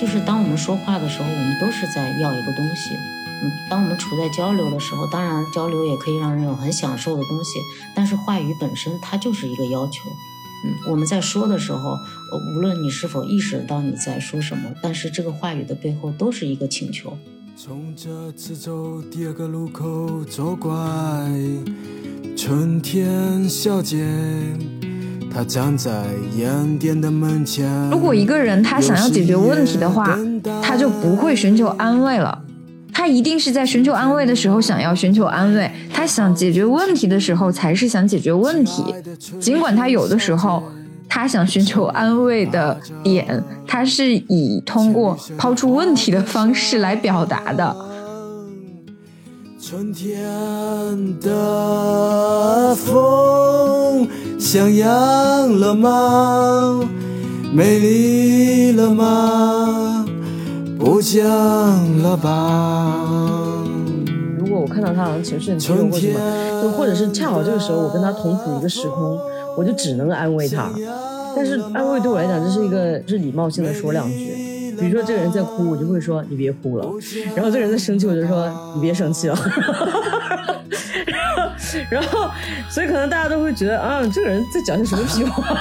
就是当我们说话的时候，我们都是在要一个东西。嗯，当我们处在交流的时候，当然交流也可以让人有很享受的东西，但是话语本身它就是一个要求。嗯，我们在说的时候，无论你是否意识到你在说什么，但是这个话语的背后都是一个请求。从这次走第二个路口左拐，春天小姐。他站在烟店的门前。如果一个人他想要解决问题的话，他就不会寻求安慰了。他一定是在寻求安慰的时候想要寻求安慰，他想解决问题的时候才是想解决问题。尽管他有的时候他想寻求安慰的点，他是以通过抛出问题的方式来表达的。春天的风。像样了吗？美丽了吗？不讲了吧？如果我看到他好像情绪很低落或什么，就或者是恰好这个时候我跟他同处一个时空，我就只能安慰他。但是安慰对我来讲，这是一个是礼貌性的说两句。比如说这个人在哭，我就会说你别哭了。然后这个人在生气，我就说你别生气了。然后，所以可能大家都会觉得啊，这个人在讲些什么屁话。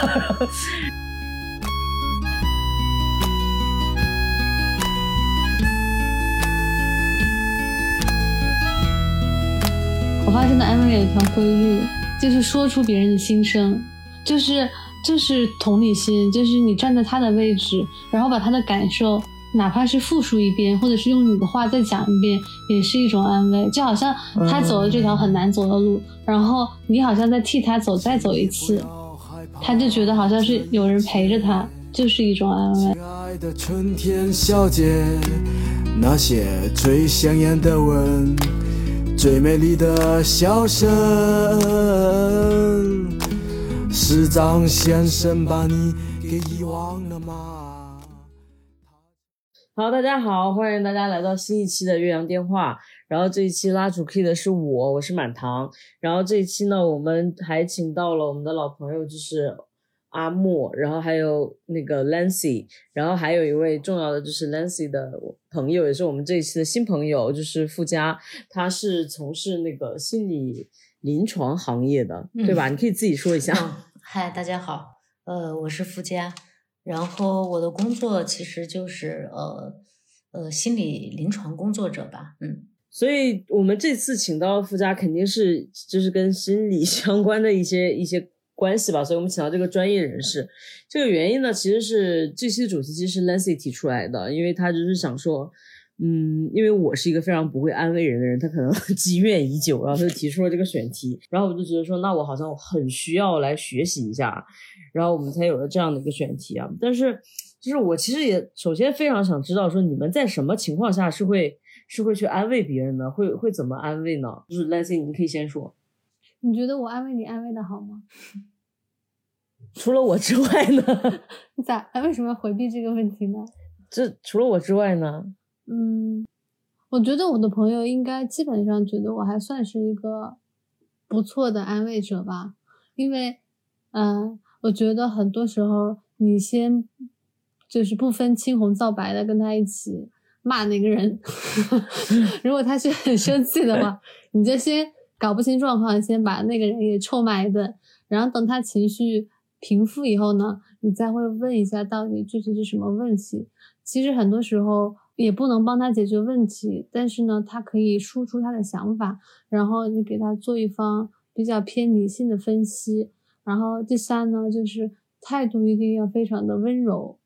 我发现的安慰有一条规律，就是说出别人的心声，就是就是同理心，就是你站在他的位置，然后把他的感受。哪怕是复述一遍，或者是用你的话再讲一遍，也是一种安慰。就好像他走了这条很难走的路，然后你好像在替他走，再走一次，他就觉得好像是有人陪着他，就是一种安慰。那些最香艳的吻，最美丽的笑声，市长先生把你给遗忘了吗？好，大家好，欢迎大家来到新一期的岳阳电话。然后这一期拉主 key 的是我，我是满堂。然后这一期呢，我们还请到了我们的老朋友，就是阿莫，然后还有那个 Lancy，然后还有一位重要的就是 Lancy 的朋友，也是我们这一期的新朋友，就是付佳，他是从事那个心理临床行业的，对吧？你可以自己说一下。嗨，大家好，呃，我是付佳。然后我的工作其实就是呃呃心理临床工作者吧，嗯，所以我们这次请到附加肯定是就是跟心理 相关的一些一些关系吧，所以我们请到这个专业人士。这个原因呢，其实是这期主题其实是 Lancy 提出来的，因为他就是想说。嗯，因为我是一个非常不会安慰人的人，他可能 积怨已久，然后他就提出了这个选题，然后我就觉得说，那我好像很需要来学习一下，然后我们才有了这样的一个选题啊。但是，就是我其实也首先非常想知道，说你们在什么情况下是会是会去安慰别人呢？会会怎么安慰呢？就是 Lancy，你可以先说。你觉得我安慰你安慰的好吗？除了我之外呢？你 咋？为什么要回避这个问题呢？这除了我之外呢？嗯，我觉得我的朋友应该基本上觉得我还算是一个不错的安慰者吧，因为，嗯，我觉得很多时候你先就是不分青红皂白的跟他一起骂那个人，如果他是很生气的话，你就先搞不清状况，先把那个人也臭骂一顿，然后等他情绪平复以后呢，你再会问一下到底具体是什么问题。其实很多时候。也不能帮他解决问题，但是呢，他可以输出他的想法，然后你给他做一方比较偏理性的分析。然后第三呢，就是态度一定要非常的温柔。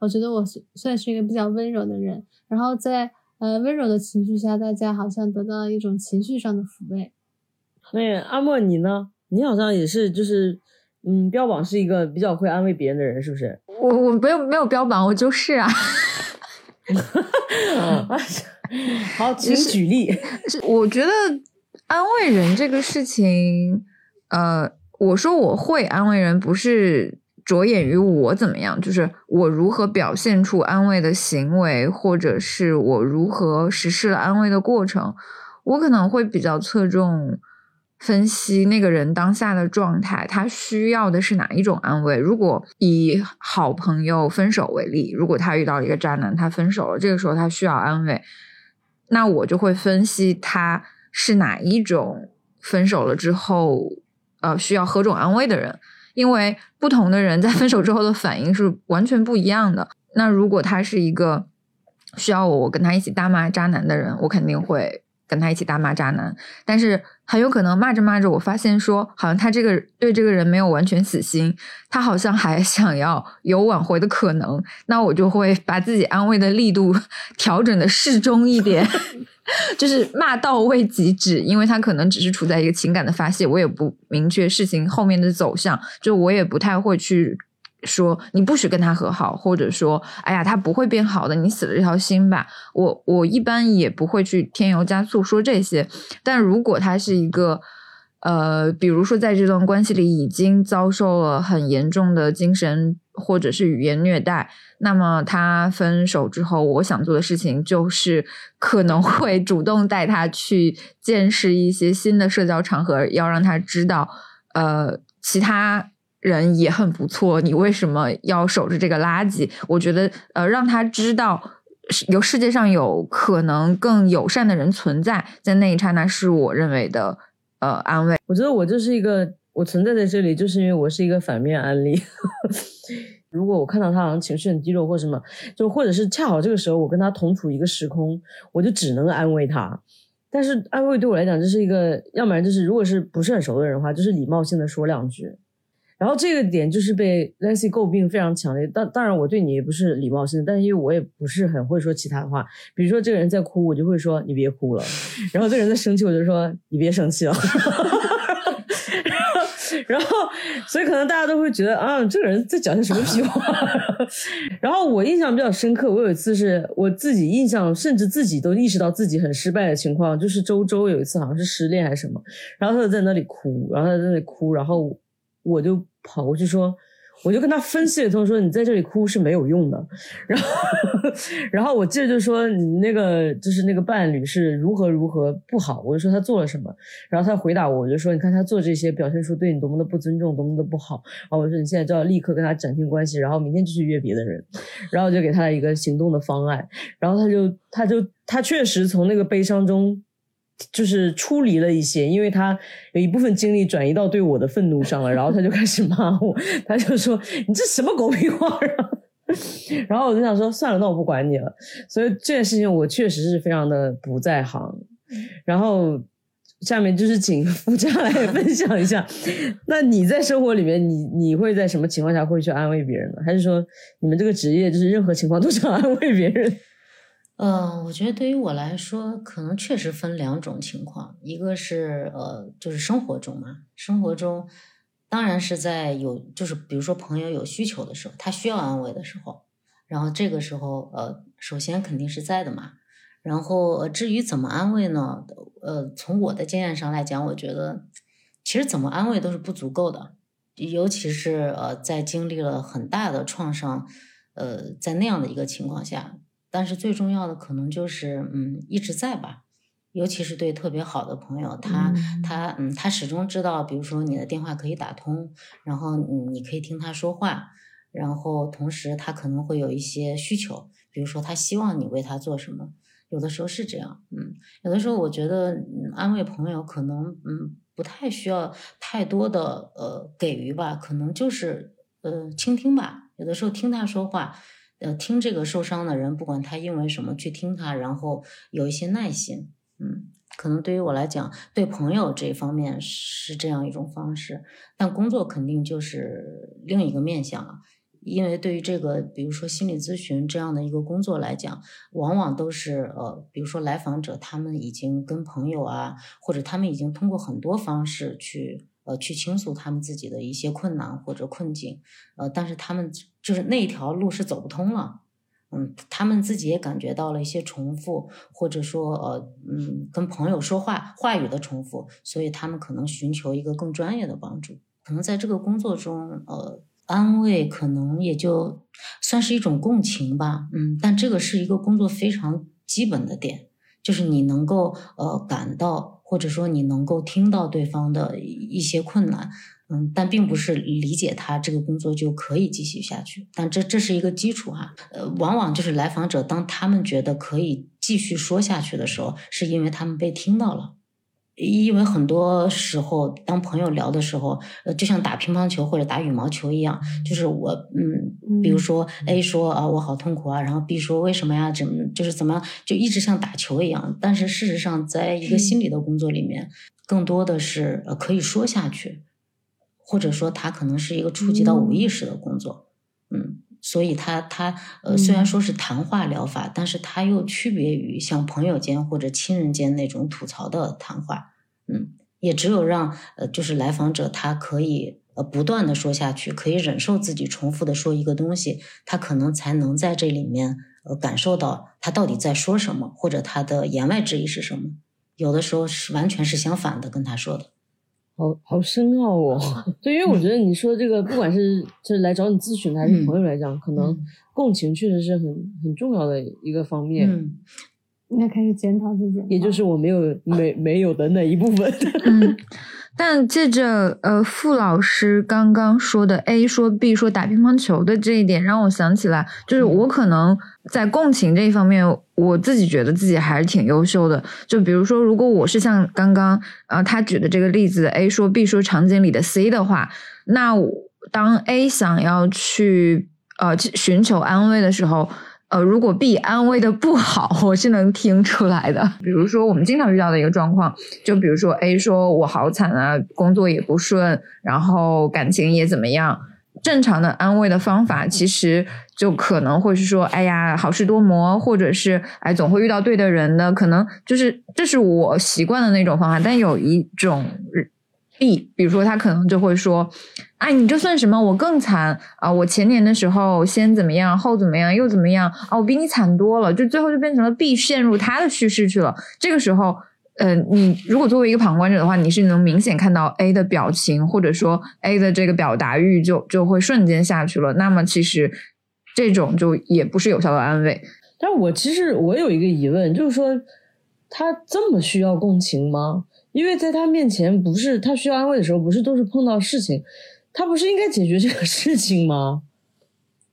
我觉得我算是一个比较温柔的人。然后在呃温柔的情绪下，大家好像得到了一种情绪上的抚慰。那阿莫你呢？你好像也是，就是嗯，标榜是一个比较会安慰别人的人，是不是？我我没有没有标榜，我就是啊。好，请举例。我觉得安慰人这个事情，呃，我说我会安慰人，不是着眼于我怎么样，就是我如何表现出安慰的行为，或者是我如何实施了安慰的过程。我可能会比较侧重分析那个人当下的状态，他需要的是哪一种安慰。如果以好朋友分手为例，如果他遇到一个渣男，他分手了，这个时候他需要安慰，那我就会分析他是哪一种分手了之后，呃，需要何种安慰的人，因为不同的人在分手之后的反应是完全不一样的。那如果他是一个需要我跟他一起大骂渣男的人，我肯定会。跟他一起大骂渣男，但是很有可能骂着骂着，我发现说，好像他这个对这个人没有完全死心，他好像还想要有挽回的可能，那我就会把自己安慰的力度 调整的适中一点，就是骂到位即止，因为他可能只是处在一个情感的发泄，我也不明确事情后面的走向，就我也不太会去。说你不许跟他和好，或者说，哎呀，他不会变好的，你死了这条心吧。我我一般也不会去添油加醋说这些。但如果他是一个，呃，比如说在这段关系里已经遭受了很严重的精神或者是语言虐待，那么他分手之后，我想做的事情就是可能会主动带他去见识一些新的社交场合，要让他知道，呃，其他。人也很不错，你为什么要守着这个垃圾？我觉得，呃，让他知道有世界上有可能更友善的人存在，在那一刹那，是我认为的呃安慰。我觉得我就是一个，我存在在这里，就是因为我是一个反面案例。如果我看到他好像情绪很低落或什么，就或者是恰好这个时候我跟他同处一个时空，我就只能安慰他。但是安慰对我来讲，这是一个，要不然就是如果是不是很熟的人的话，就是礼貌性的说两句。然后这个点就是被 Lancy 诟病非常强烈。当当然，我对你也不是礼貌性的，但是因为我也不是很会说其他的话。比如说这个人在哭，我就会说你别哭了。然后这个人在生气，我就说你别生气了。然后，所以可能大家都会觉得啊，这个人在讲些什么屁话。然后我印象比较深刻，我有一次是我自己印象，甚至自己都意识到自己很失败的情况，就是周周有一次好像是失恋还是什么，然后他就在那里哭，然后他在那里哭，然后。我就跑过去说，我就跟他分析了通，说你在这里哭是没有用的。然后，然后我接着就说你那个就是那个伴侣是如何如何不好。我就说他做了什么，然后他回答我，我就说你看他做这些，表现出对你多么的不尊重，多么的不好。然后我说你现在就要立刻跟他暂停关系，然后明天就去约别的人。然后就给他一个行动的方案。然后他就他就他确实从那个悲伤中。就是出离了一些，因为他有一部分精力转移到对我的愤怒上了，然后他就开始骂我，他就说你这什么狗屁话，然后我就想说算了，那我不管你了。所以这件事情我确实是非常的不在行。然后下面就是请夫家来 分享一下，那你在生活里面，你你会在什么情况下会去安慰别人呢？还是说你们这个职业就是任何情况都想安慰别人？呃，我觉得对于我来说，可能确实分两种情况，一个是呃，就是生活中嘛，生活中当然是在有，就是比如说朋友有需求的时候，他需要安慰的时候，然后这个时候呃，首先肯定是在的嘛。然后至于怎么安慰呢？呃，从我的经验上来讲，我觉得其实怎么安慰都是不足够的，尤其是呃，在经历了很大的创伤，呃，在那样的一个情况下。但是最重要的可能就是，嗯，一直在吧，尤其是对特别好的朋友，他他嗯，他始终知道，比如说你的电话可以打通，然后嗯，你可以听他说话，然后同时他可能会有一些需求，比如说他希望你为他做什么，有的时候是这样，嗯，有的时候我觉得安慰朋友可能嗯不太需要太多的呃给予吧，可能就是呃倾听吧，有的时候听他说话。呃，听这个受伤的人，不管他因为什么去听他，然后有一些耐心，嗯，可能对于我来讲，对朋友这方面是这样一种方式，但工作肯定就是另一个面向了，因为对于这个，比如说心理咨询这样的一个工作来讲，往往都是呃，比如说来访者他们已经跟朋友啊，或者他们已经通过很多方式去。呃，去倾诉他们自己的一些困难或者困境，呃，但是他们就是那条路是走不通了，嗯，他们自己也感觉到了一些重复，或者说呃，嗯，跟朋友说话话语的重复，所以他们可能寻求一个更专业的帮助。可能在这个工作中，呃，安慰可能也就算是一种共情吧，嗯，但这个是一个工作非常基本的点，就是你能够呃感到。或者说你能够听到对方的一些困难，嗯，但并不是理解他这个工作就可以继续下去。但这这是一个基础哈，呃，往往就是来访者当他们觉得可以继续说下去的时候，是因为他们被听到了。因为很多时候，当朋友聊的时候，呃，就像打乒乓球或者打羽毛球一样，就是我，嗯，比如说 A 说啊，我好痛苦啊，然后 B 说为什么呀？怎么就是怎么就一直像打球一样？但是事实上，在一个心理的工作里面，更多的是呃可以说下去，或者说它可能是一个触及到无意识的工作，嗯。所以，他他呃，虽然说是谈话疗法，但是他又区别于像朋友间或者亲人间那种吐槽的谈话。嗯，也只有让呃，就是来访者他可以呃不断的说下去，可以忍受自己重复的说一个东西，他可能才能在这里面呃感受到他到底在说什么，或者他的言外之意是什么。有的时候是完全是相反的跟他说的。好好深奥哦，对，因为我觉得你说这个，不管是就是来找你咨询的还是朋友来讲，可能共情确实是很很重要的一个方面。嗯，应该开始检讨自己，也就是我没有没没有的那一部分。嗯。但借着呃傅老师刚刚说的 A 说 B 说打乒乓球的这一点，让我想起来，就是我可能在共情这一方面，我自己觉得自己还是挺优秀的。就比如说，如果我是像刚刚呃他举的这个例子，A 说 B 说场景里的 C 的话，那当 A 想要去呃寻求安慰的时候。呃，如果 B 安慰的不好，我是能听出来的。比如说，我们经常遇到的一个状况，就比如说 A 说我好惨啊，工作也不顺，然后感情也怎么样。正常的安慰的方法，其实就可能会是说，哎呀，好事多磨，或者是哎，总会遇到对的人的，可能就是这是我习惯的那种方法。但有一种。B，比如说他可能就会说：“哎，你这算什么？我更惨啊！我前年的时候先怎么样，后怎么样，又怎么样啊？我比你惨多了。”就最后就变成了 B 陷入他的叙事去了。这个时候，呃，你如果作为一个旁观者的话，你是能明显看到 A 的表情，或者说 A 的这个表达欲就就会瞬间下去了。那么其实这种就也不是有效的安慰。但我其实我有一个疑问，就是说他这么需要共情吗？因为在他面前，不是他需要安慰的时候，不是都是碰到事情，他不是应该解决这个事情吗？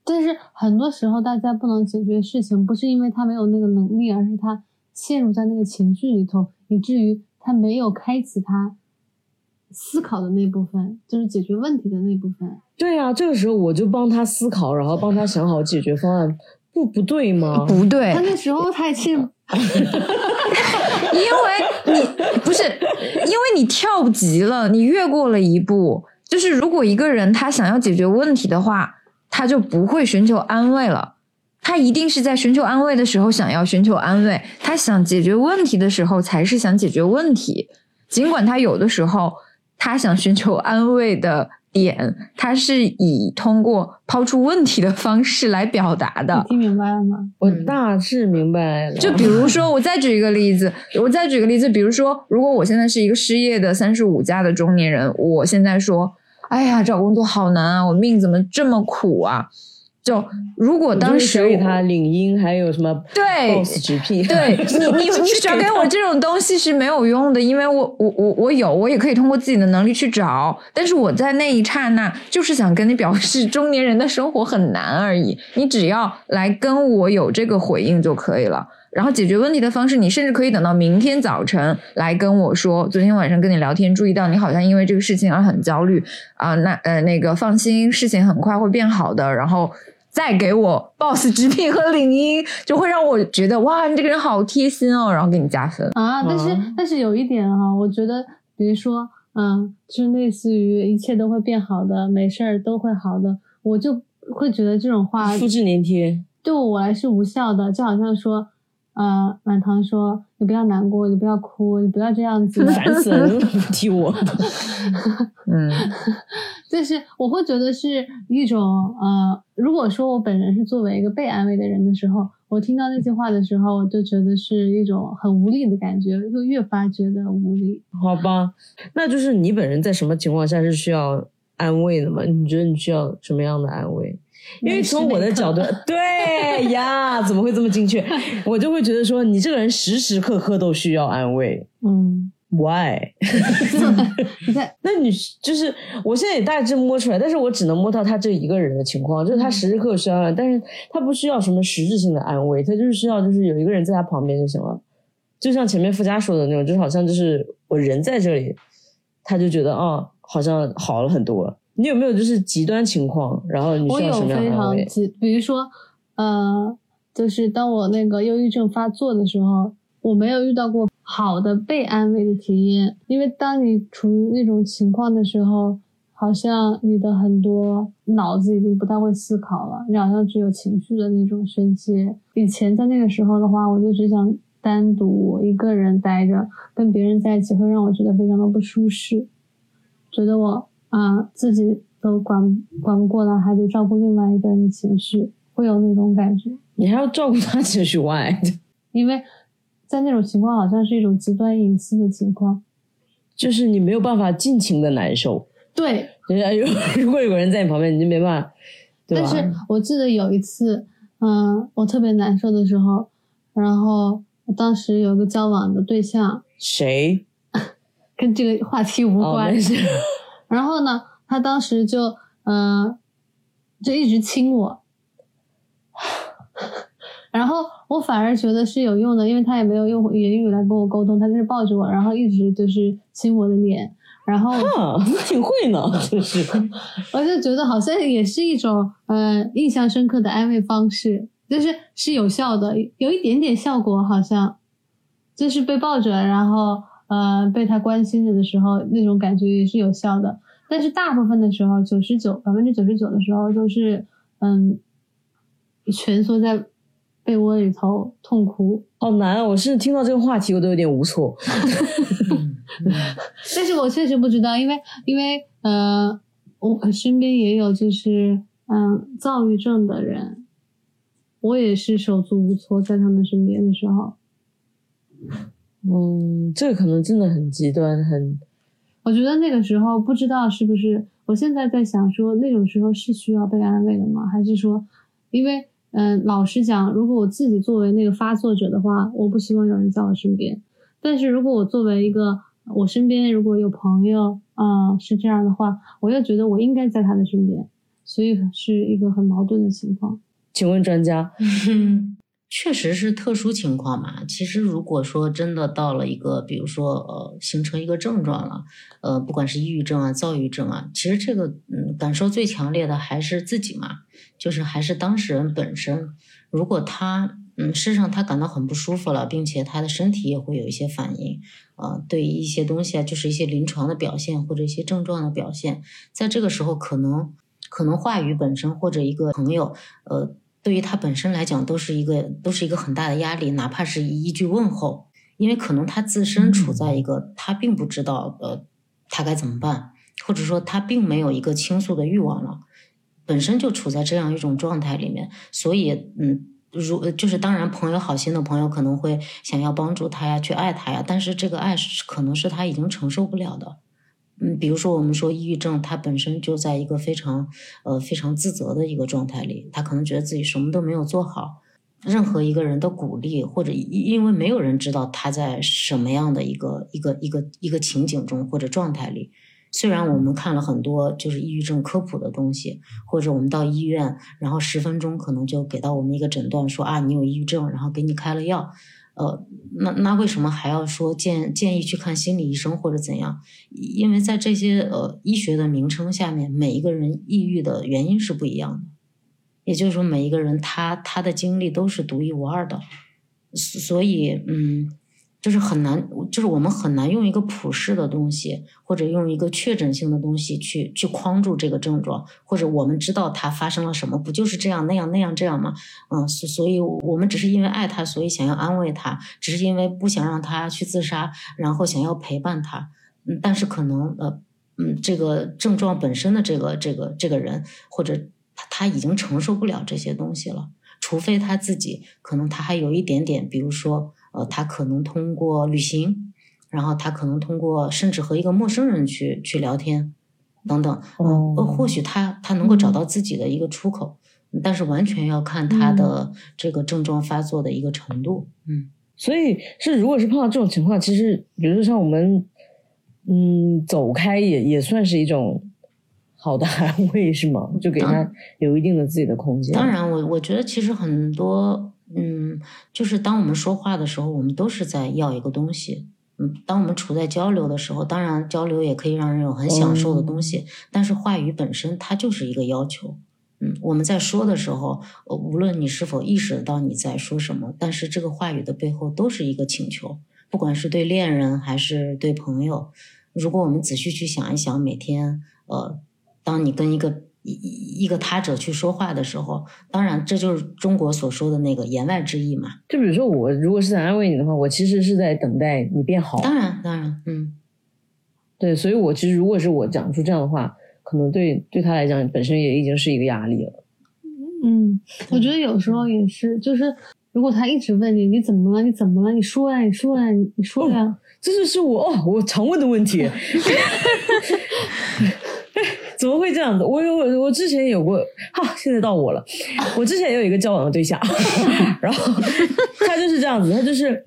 但是很多时候，大家不能解决事情，不是因为他没有那个能力，而是他陷入在那个情绪里头，以至于他没有开启他思考的那部分，就是解决问题的那部分。对呀，这个时候我就帮他思考，然后帮他想好解决方案，不不对吗？不对，他那时候他也是。因为你不是，因为你跳级了，你越过了一步。就是如果一个人他想要解决问题的话，他就不会寻求安慰了。他一定是在寻求安慰的时候想要寻求安慰，他想解决问题的时候才是想解决问题。尽管他有的时候他想寻求安慰的。点，它是以通过抛出问题的方式来表达的。听明白了吗？我大致明白了。就比如说，我再举一个例子，我再举个例子，比如说，如果我现在是一个失业的三十五加的中年人，我现在说，哎呀，找工作好难啊，我命怎么这么苦啊？就如果当时给他领英还有什么对 boss 直聘，对你 你你找给我这种东西是没有用的，因为我我我我有，我也可以通过自己的能力去找，但是我在那一刹那就是想跟你表示中年人的生活很难而已，你只要来跟我有这个回应就可以了。然后解决问题的方式，你甚至可以等到明天早晨来跟我说，昨天晚上跟你聊天注意到你好像因为这个事情而很焦虑啊，那呃那个放心，事情很快会变好的，然后。再给我 boss 直聘和领英，就会让我觉得哇，你这个人好贴心哦，然后给你加分啊。但是但是有一点哈，我觉得，比如说，嗯，就是类似于一切都会变好的，没事儿都会好的，我就会觉得这种话复制粘贴，对我来是无效的，就好像说。呃，满堂说：“你不要难过，你不要哭，你不要这样子。”烦死了，踢我。嗯，就是我会觉得是一种呃，如果说我本人是作为一个被安慰的人的时候，我听到那句话的时候，我就觉得是一种很无力的感觉，就越发觉得无力。好吧，那就是你本人在什么情况下是需要安慰的吗？你觉得你需要什么样的安慰？因为从我的角度，对呀，怎么会这么精确？我就会觉得说，你这个人时时刻刻都需要安慰。嗯，Why？你看，那你就是我现在也大致摸出来，但是我只能摸到他这一个人的情况，就是他时时刻刻需要安慰，但是他不需要什么实质性的安慰，他就是需要就是有一个人在他旁边就行了。就像前面附加说的那种，就是好像就是我人在这里，他就觉得哦，好像好了很多。你有没有就是极端情况？然后你需要什么样的安慰？比如说，呃，就是当我那个忧郁症发作的时候，我没有遇到过。好的被安慰的体验，因为当你处于那种情况的时候，好像你的很多脑子已经不太会思考了，你好像只有情绪的那种宣泄。以前在那个时候的话，我就只想单独一个人待着，跟别人在一起会让我觉得非常的不舒适，觉得我啊自己都管管不过来，还得照顾另外一个人的情绪，会有那种感觉。你还要照顾他情绪外，因为。在那种情况，好像是一种极端隐私的情况，就是你没有办法尽情的难受。对，人家如 如果有个人在你旁边，你就没办法，对吧？但是我记得有一次，嗯，我特别难受的时候，然后当时有个交往的对象，谁？跟这个话题无关。然后呢，他当时就，嗯，就一直亲我。然后我反而觉得是有用的，因为他也没有用言语来跟我沟通，他就是抱着我，然后一直就是亲我的脸，然后挺会呢，就是，我就觉得好像也是一种呃印象深刻的安慰方式，就是是有效的，有一点点效果，好像。就是被抱着，然后呃被他关心着的时候，那种感觉也是有效的，但是大部分的时候，九十九百分之九十九的时候都是嗯蜷缩在。被窝里头痛哭，好难啊！我是听到这个话题，我都有点无措。但是我确实不知道，因为因为呃，我身边也有就是嗯躁郁症的人，我也是手足无措在他们身边的时候。嗯，这个可能真的很极端，很。我觉得那个时候不知道是不是，我现在在想说，那种时候是需要被安慰的吗？还是说，因为。嗯，老实讲，如果我自己作为那个发作者的话，我不希望有人在我身边。但是如果我作为一个我身边如果有朋友啊是这样的话，我又觉得我应该在他的身边，所以是一个很矛盾的情况。请问专家？确实是特殊情况嘛。其实如果说真的到了一个，比如说呃，形成一个症状了，呃，不管是抑郁症啊、躁郁症啊，其实这个嗯，感受最强烈的还是自己嘛，就是还是当事人本身。如果他嗯，事实上他感到很不舒服了，并且他的身体也会有一些反应，啊，对一些东西啊，就是一些临床的表现或者一些症状的表现，在这个时候可能可能话语本身或者一个朋友，呃。对于他本身来讲，都是一个都是一个很大的压力，哪怕是一句问候，因为可能他自身处在一个他并不知道呃他该怎么办，或者说他并没有一个倾诉的欲望了，本身就处在这样一种状态里面，所以嗯，如就是当然，朋友好心的朋友可能会想要帮助他呀，去爱他呀，但是这个爱是可能是他已经承受不了的。嗯，比如说我们说抑郁症，他本身就在一个非常呃非常自责的一个状态里，他可能觉得自己什么都没有做好，任何一个人的鼓励或者因为没有人知道他在什么样的一个一个一个一个情景中或者状态里。虽然我们看了很多就是抑郁症科普的东西，或者我们到医院，然后十分钟可能就给到我们一个诊断，说啊你有抑郁症，然后给你开了药。呃，那那为什么还要说建建议去看心理医生或者怎样？因为在这些呃医学的名称下面，每一个人抑郁的原因是不一样的，也就是说，每一个人他他的经历都是独一无二的，所以嗯。就是很难，就是我们很难用一个普世的东西，或者用一个确诊性的东西去去框住这个症状，或者我们知道他发生了什么，不就是这样那样那样这样吗？嗯，所所以，我们只是因为爱他，所以想要安慰他，只是因为不想让他去自杀，然后想要陪伴他。嗯，但是可能呃，嗯，这个症状本身的这个这个这个人，或者他他已经承受不了这些东西了，除非他自己可能他还有一点点，比如说。呃，他可能通过旅行，然后他可能通过甚至和一个陌生人去去聊天，等等，呃，或许他他能够找到自己的一个出口，但是完全要看他的这个症状发作的一个程度。嗯，所以是如果是碰到这种情况，其实比如说像我们，嗯，走开也也算是一种好的安慰，是吗？就给他有一定的自己的空间。当然，我我觉得其实很多，嗯，就是当我们说话的时候，我们都是在要一个东西。嗯，当我们处在交流的时候，当然交流也可以让人有很享受的东西，但是话语本身它就是一个要求。嗯，我们在说的时候，无论你是否意识到你在说什么，但是这个话语的背后都是一个请求，不管是对恋人还是对朋友。如果我们仔细去想一想，每天，呃，当你跟一个一一个他者去说话的时候，当然这就是中国所说的那个言外之意嘛。就比如说我如果是在安慰你的话，我其实是在等待你变好。当然，当然，嗯，对，所以我其实如果是我讲出这样的话。可能对对他来讲，本身也已经是一个压力了。嗯，我觉得有时候也是，就是如果他一直问你你怎么了，你怎么了，你说呀，你说呀，你说呀，这就是我哦，我常问的问题。怎么会这样子？我有我之前有过，哈，现在到我了。我之前也有一个交往的对象，然后他就是这样子，他就是。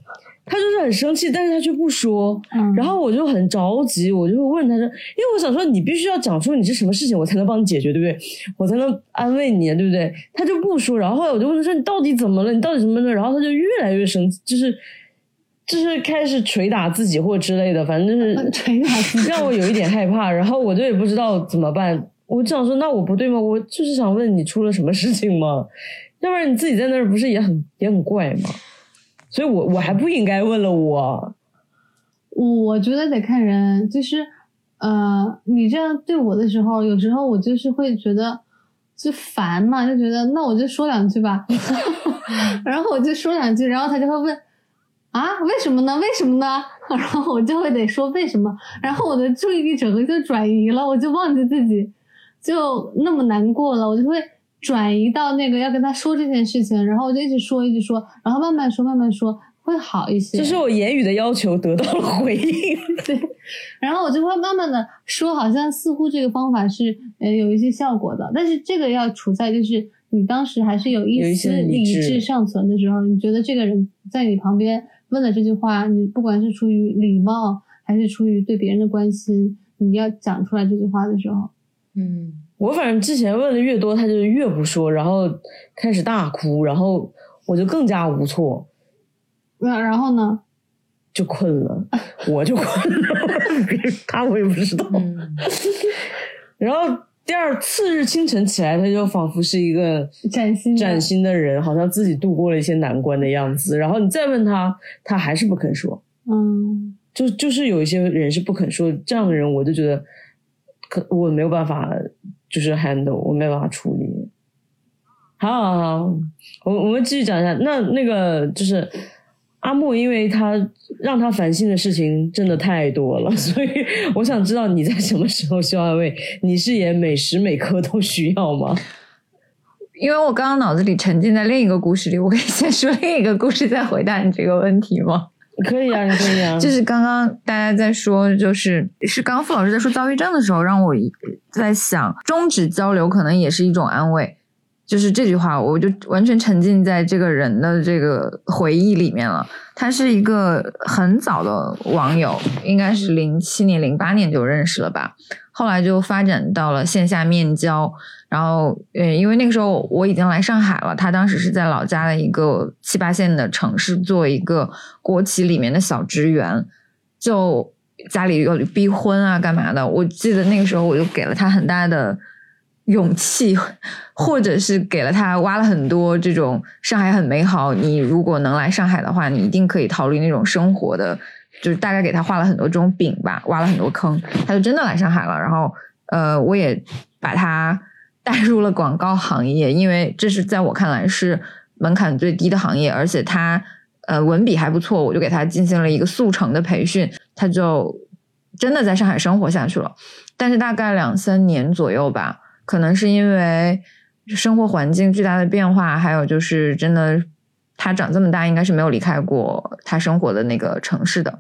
他就是很生气，但是他却不说，然后我就很着急，我就会问他说：“因为我想说，你必须要讲出你是什么事情，我才能帮你解决，对不对？我才能安慰你，对不对？”他就不说，然后后来我就问他说：“你到底怎么了？你到底什么的？”然后他就越来越生气，就是就是开始捶打自己或之类的，反正就是 捶打自己，让我有一点害怕。然后我就也不知道怎么办，我就想说：“那我不对吗？我就是想问你出了什么事情吗？要不然你自己在那儿不是也很也很怪吗？”所以，我我还不应该问了我。我觉得得看人，就是，呃，你这样对我的时候，有时候我就是会觉得就烦嘛，就觉得那我就说两句吧，然后我就说两句，然后他就会问啊，为什么呢？为什么呢？然后我就会得说为什么，然后我的注意力整个就转移了，我就忘记自己就那么难过了，我就会。转移到那个要跟他说这件事情，然后我就一直说，一直说，然后慢慢说，慢慢说，会好一些。就是我言语的要求得到了回应，对。然后我就会慢慢的说，好像似乎这个方法是呃有一些效果的，但是这个要处在就是你当时还是有一丝理智尚存的时候，你觉得这个人在你旁边问了这句话，你不管是出于礼貌还是出于对别人的关心，你要讲出来这句话的时候，嗯。我反正之前问的越多，他就越不说，然后开始大哭，然后我就更加无措。那然后呢？就困了，我就困了，他我也不知道。然后第二次日清晨起来，他就仿佛是一个崭新崭新的人，好像自己度过了一些难关的样子。然后你再问他，他还是不肯说。嗯，就就是有一些人是不肯说，这样的人我就觉得，可我没有办法。就是 handle，我没有办法处理。好，好，好，我我们继续讲一下。那那个就是阿木，因为他让他烦心的事情真的太多了，所以我想知道你在什么时候需要安慰？你是也每时每刻都需要吗？因为我刚刚脑子里沉浸在另一个故事里，我可以先说另一个故事，再回答你这个问题吗？可以啊，你可以啊。就是刚刚大家在说，就是是刚刚傅老师在说躁郁症的时候，让我在想，终止交流可能也是一种安慰。就是这句话，我就完全沉浸在这个人的这个回忆里面了。他是一个很早的网友，应该是零七年、零八年就认识了吧。后来就发展到了线下面交。然后，呃，因为那个时候我已经来上海了，他当时是在老家的一个七八线的城市做一个国企里面的小职员，就家里有逼婚啊，干嘛的？我记得那个时候我就给了他很大的勇气，或者是给了他挖了很多这种上海很美好，你如果能来上海的话，你一定可以逃离那种生活的，就是大概给他画了很多这种饼吧，挖了很多坑，他就真的来上海了。然后，呃，我也把他。带入了广告行业，因为这是在我看来是门槛最低的行业，而且他呃文笔还不错，我就给他进行了一个速成的培训，他就真的在上海生活下去了。但是大概两三年左右吧，可能是因为生活环境巨大的变化，还有就是真的他长这么大应该是没有离开过他生活的那个城市的，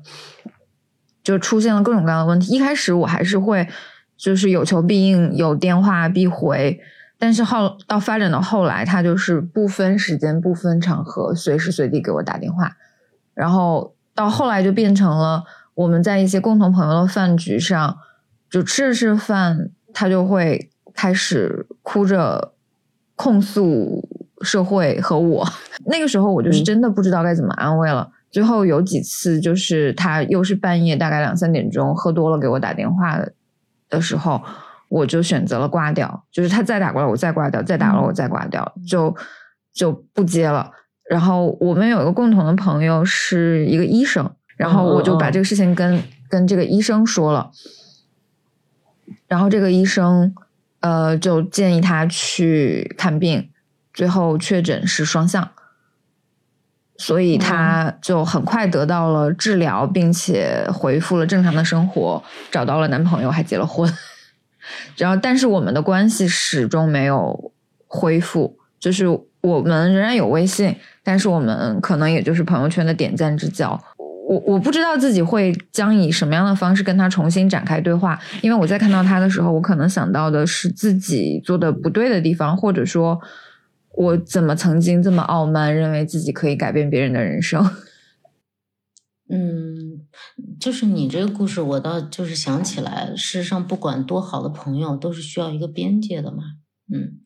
就出现了各种各样的问题。一开始我还是会。就是有求必应，有电话必回，但是后到发展到后来，他就是不分时间、不分场合，随时随地给我打电话，然后到后来就变成了我们在一些共同朋友的饭局上，就吃着吃饭，他就会开始哭着控诉社会和我。那个时候我就是真的不知道该怎么安慰了。最后有几次就是他又是半夜大概两三点钟喝多了给我打电话的时候。我就选择了挂掉，就是他再打过来，我再挂掉；再打了，我再挂掉，就就不接了。然后我们有一个共同的朋友是一个医生，然后我就把这个事情跟跟这个医生说了，然后这个医生呃就建议他去看病，最后确诊是双向，所以他就很快得到了治疗，并且恢复了正常的生活，找到了男朋友，还结了婚。然后，但是我们的关系始终没有恢复，就是我们仍然有微信，但是我们可能也就是朋友圈的点赞之交。我我不知道自己会将以什么样的方式跟他重新展开对话，因为我在看到他的时候，我可能想到的是自己做的不对的地方，或者说，我怎么曾经这么傲慢，认为自己可以改变别人的人生。嗯，就是你这个故事，我倒就是想起来，事实上，不管多好的朋友，都是需要一个边界的嘛。嗯，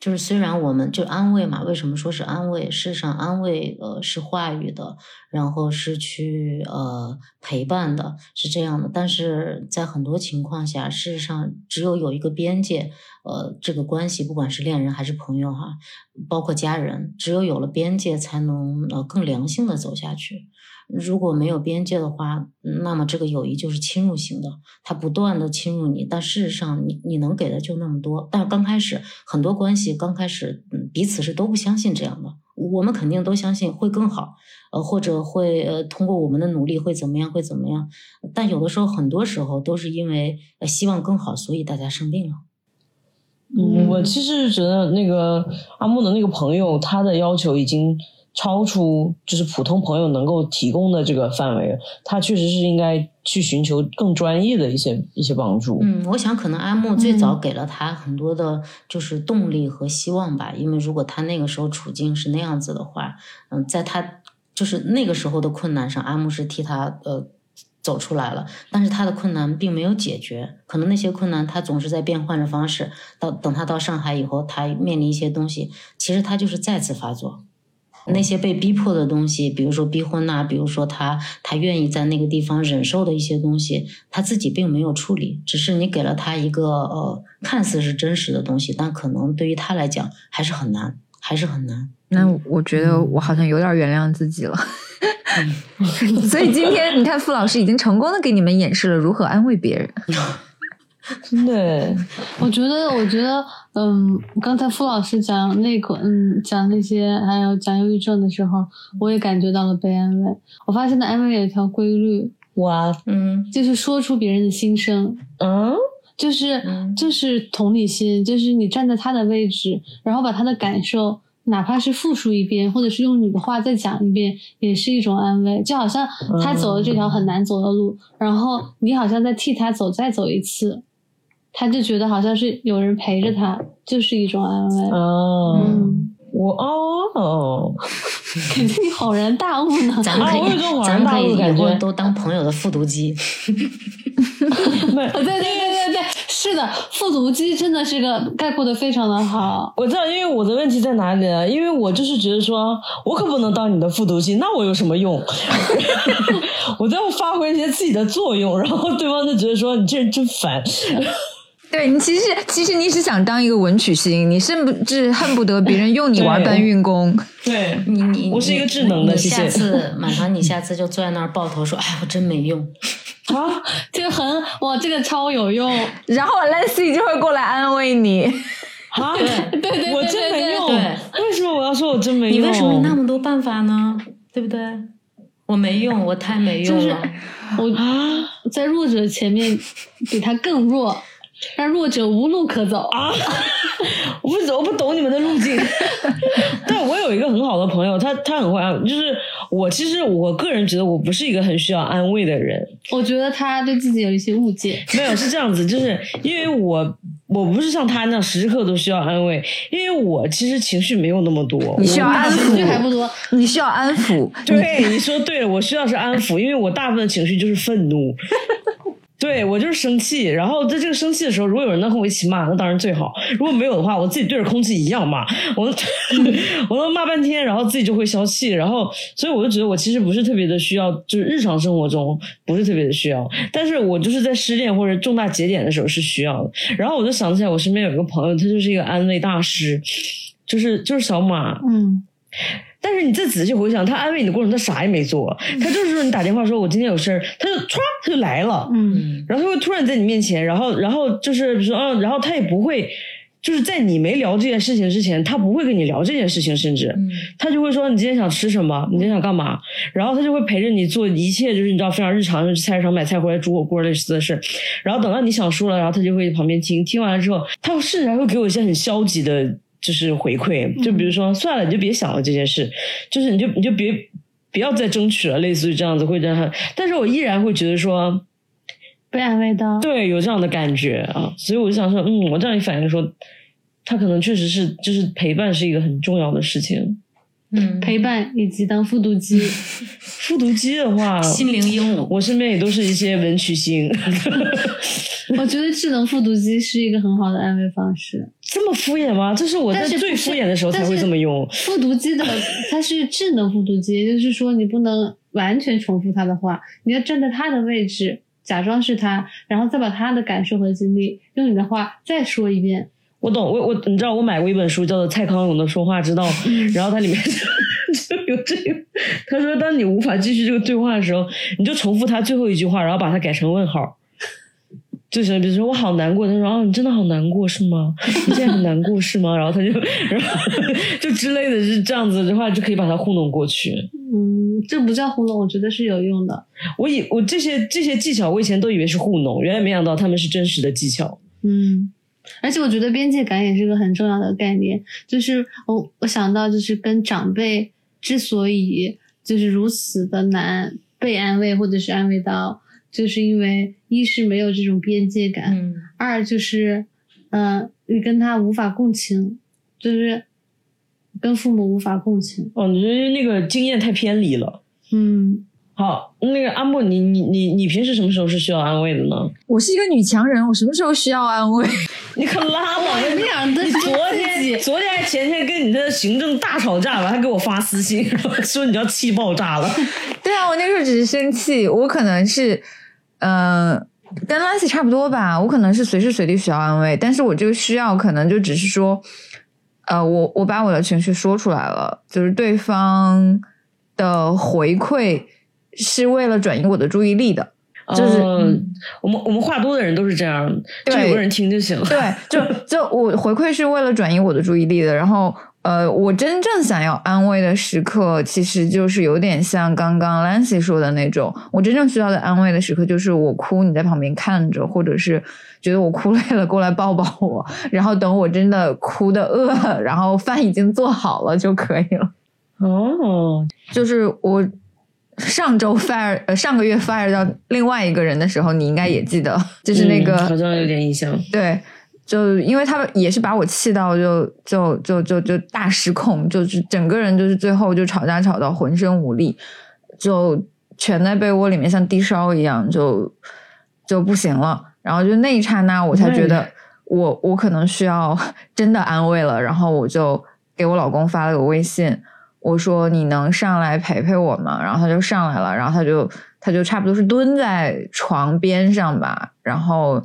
就是虽然我们就安慰嘛，为什么说是安慰？事实上，安慰呃是话语的，然后是去呃陪伴的，是这样的。但是在很多情况下，事实上只有有一个边界，呃，这个关系不管是恋人还是朋友哈，包括家人，只有有了边界，才能呃更良性的走下去。如果没有边界的话，那么这个友谊就是侵入型的，它不断的侵入你。但事实上，你你能给的就那么多。但刚开始很多关系刚开始，嗯，彼此是都不相信这样的。我们肯定都相信会更好，呃，或者会呃通过我们的努力会怎么样会怎么样。但有的时候，很多时候都是因为希望更好，所以大家生病了。嗯，我其实觉得那个阿木的那个朋友，他的要求已经。超出就是普通朋友能够提供的这个范围，他确实是应该去寻求更专业的一些一些帮助。嗯，我想可能阿木最早给了他很多的就是动力和希望吧，因为如果他那个时候处境是那样子的话，嗯，在他就是那个时候的困难上，阿木是替他呃走出来了，但是他的困难并没有解决，可能那些困难他总是在变换着方式。到等他到上海以后，他面临一些东西，其实他就是再次发作。那些被逼迫的东西，比如说逼婚呐，比如说他他愿意在那个地方忍受的一些东西，他自己并没有处理，只是你给了他一个呃看似是真实的东西，但可能对于他来讲还是很难，还是很难。那我觉得我好像有点原谅自己了，所以今天你看傅老师已经成功的给你们演示了如何安慰别人。真的，我觉得，我觉得，嗯，刚才傅老师讲那个，嗯，讲那些，还有讲忧郁症的时候，我也感觉到了被安慰。我发现的安慰有一条规律，哇，嗯，就是说出别人的心声，嗯，就是就是同理心，就是你站在他的位置，然后把他的感受，哪怕是复述一遍，或者是用你的话再讲一遍，也是一种安慰。就好像他走了这条很难走的路，然后你好像在替他走，再走一次。他就觉得好像是有人陪着他，就是一种安慰。哦，我哦，肯定你恍然大悟呢。咱可以，咱可以以后都当朋友的复读机。对对对对对，是的，复读机真的是个概括的非常的好。我知道，因为我的问题在哪里呢？因为我就是觉得说，我可不能当你的复读机，那我有什么用？我都要发挥一些自己的作用，然后对方就觉得说你这人真烦。对你其实其实你是想当一个文曲星，你甚至恨不得别人用你玩搬运工。对你你我是一个智能的，下次满堂你下次就坐在那儿抱头说，哎，我真没用啊，这个很哇，这个超有用。然后 Leslie 就会过来安慰你啊，对对对，我真没用。为什么我要说我真没用？你为什么那么多办法呢？对不对？我没用，我太没用了。我啊，在弱者前面比他更弱。让弱者无路可走啊！我不我不懂你们的路径。但我有一个很好的朋友，他他很会安，就是我其实我个人觉得我不是一个很需要安慰的人。我觉得他对自己有一些误解。没有是这样子，就是因为我我不是像他那样时时刻都需要安慰，因为我其实情绪没有那么多。你需要安抚还不多，你需要安抚。对，你说对了，我需要是安抚，因为我大部分情绪就是愤怒。对我就是生气，然后在这个生气的时候，如果有人能和我一起骂，那当然最好；如果没有的话，我自己对着空气一样骂，我 我都骂半天，然后自己就会消气。然后，所以我就觉得我其实不是特别的需要，就是日常生活中不是特别的需要，但是我就是在失恋或者重大节点的时候是需要的。然后我就想起来，我身边有一个朋友，他就是一个安慰大师，就是就是小马，嗯。但是你再仔细回想，他安慰你的过程，他啥也没做，他就是说你打电话说“我今天有事儿”，他就歘他就来了，嗯，然后他会突然在你面前，然后然后就是比如说嗯，然后他也不会就是在你没聊这件事情之前，他不会跟你聊这件事情，甚至。他就会说你今天想吃什么，你今天想干嘛，然后他就会陪着你做一切，就是你知道非常日常，去菜市场买菜回来煮火锅类似的事，然后等到你想说了，然后他就会旁边听，听完了之后，他甚至还会给我一些很消极的。就是回馈，就比如说算了，你就别想了这件事，就是你就你就别不要再争取了，类似于这样子会让他，但是我依然会觉得说被安慰到，对，有这样的感觉啊，所以我就想说，嗯，我这样一反应说，他可能确实是，就是陪伴是一个很重要的事情，嗯，陪伴以及当复读机，复读机的话，心灵鹦鹉，我身边也都是一些文曲星。我觉得智能复读机是一个很好的安慰方式。这么敷衍吗？这是我在最敷衍的时候才会这么用。复读机的 它是智能复读机，也就是说你不能完全重复他的话，你要站在他的位置，假装是他，然后再把他的感受和经历用你的话再说一遍。我懂，我我你知道，我买过一本书叫做《蔡康永的说话之道》，然后它里面就有这个，他说，当你无法继续这个对话的时候，你就重复他最后一句话，然后把它改成问号。就是比如说我好难过，他说哦你真的好难过是吗？你现在很难过是吗？然后他就然后就之类的是这样子的话就可以把他糊弄过去。嗯，这不叫糊弄，我觉得是有用的。我以我这些这些技巧，我以前都以为是糊弄，原来没想到他们是真实的技巧。嗯，而且我觉得边界感也是个很重要的概念。就是我我想到就是跟长辈之所以就是如此的难被安慰或者是安慰到。就是因为一是没有这种边界感，二就是，嗯，你跟他无法共情，就是跟父母无法共情。哦，你觉得那个经验太偏离了。嗯，好，那个阿莫，你你你你平时什么时候是需要安慰的呢？我是一个女强人，我什么时候需要安慰？你可拉倒！你俩的昨天、昨天还前天跟你的行政大吵架完，还给我发私信 说你要气爆炸了。对啊，我那时候只是生气，我可能是。嗯，跟 Lancy 差不多吧。我可能是随时随地需要安慰，但是我这个需要可能就只是说，呃，我我把我的情绪说出来了，就是对方的回馈是为了转移我的注意力的，就是我们我们话多的人都是这样，就有个人听就行了。对，就就我回馈是为了转移我的注意力的，然后。呃，我真正想要安慰的时刻，其实就是有点像刚刚 Lancy 说的那种。我真正需要的安慰的时刻，就是我哭，你在旁边看着，或者是觉得我哭累了，过来抱抱我。然后等我真的哭的饿了，然后饭已经做好了就可以了。哦，就是我上周 fire，呃，上个月 fire 到另外一个人的时候，你应该也记得，就是那个好像有点印象，对。就因为他也是把我气到，就就就就就大失控，就是整个人就是最后就吵架吵到浑身无力，就蜷在被窝里面像低烧一样，就就不行了。然后就那一刹那，我才觉得我我可能需要真的安慰了。然后我就给我老公发了个微信，我说你能上来陪陪我吗？然后他就上来了，然后他就他就差不多是蹲在床边上吧，然后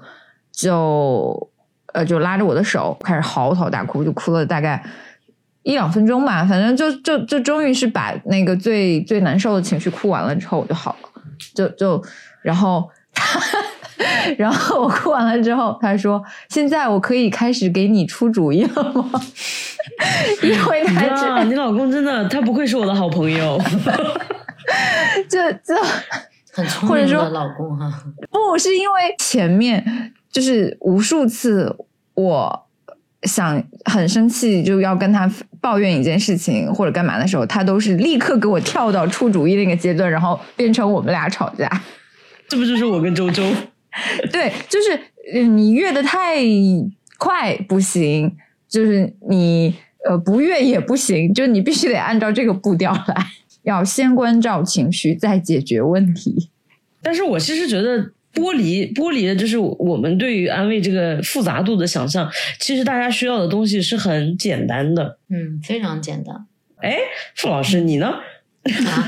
就。呃，就拉着我的手开始嚎啕大哭，就哭了大概一两分钟吧。反正就就就终于是把那个最最难受的情绪哭完了之后，我就好了。就就然后他，然后我哭完了之后，他说：“现在我可以开始给你出主意了吗？” 因为他知道你老公真的，他不愧是我的好朋友。就就很聪明的老公哈。不是因为前面。就是无数次，我想很生气，就要跟他抱怨一件事情或者干嘛的时候，他都是立刻给我跳到出主意那个阶段，然后变成我们俩吵架。这不就是我跟周周？对，就是你越的太快不行，就是你呃不越也不行，就你必须得按照这个步调来，要先关照情绪，再解决问题。但是我其实觉得。剥离剥离的就是我们对于安慰这个复杂度的想象。其实大家需要的东西是很简单的，嗯，非常简单。哎，傅老师，你呢？啊，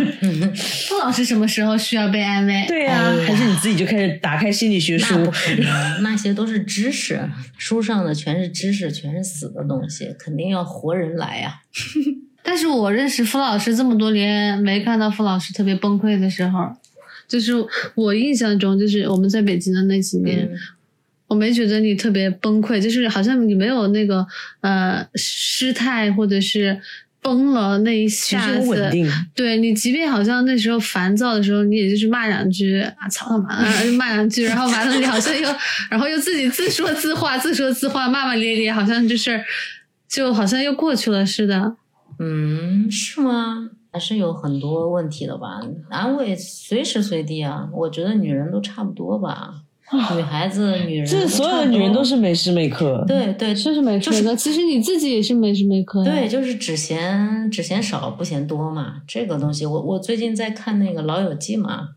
傅老师什么时候需要被安慰？对呀，还是你自己就开始打开心理学书？那不可能，那些都是知识，书上的全是知识，全是死的东西，肯定要活人来呀。但是我认识傅老师这么多年，没看到傅老师特别崩溃的时候。就是我印象中，就是我们在北京的那几年，我没觉得你特别崩溃，就是好像你没有那个呃失态或者是崩了那一下子。对你，即便好像那时候烦躁的时候，你也就是骂两句啊，操他妈，骂两句，然后完了你好像又，然后又自己自说自话，自说自话，骂骂咧咧，好像就是就好像又过去了似的。嗯，是吗？还是有很多问题的吧，安慰随时随地啊，我觉得女人都差不多吧，女孩子、女人，这所有的女人都是每时每刻，对对，就是每时每刻。其实你自己也是每时每刻，对，就是只嫌只嫌少不嫌多嘛。这个东西，我我最近在看那个《老友记》嘛，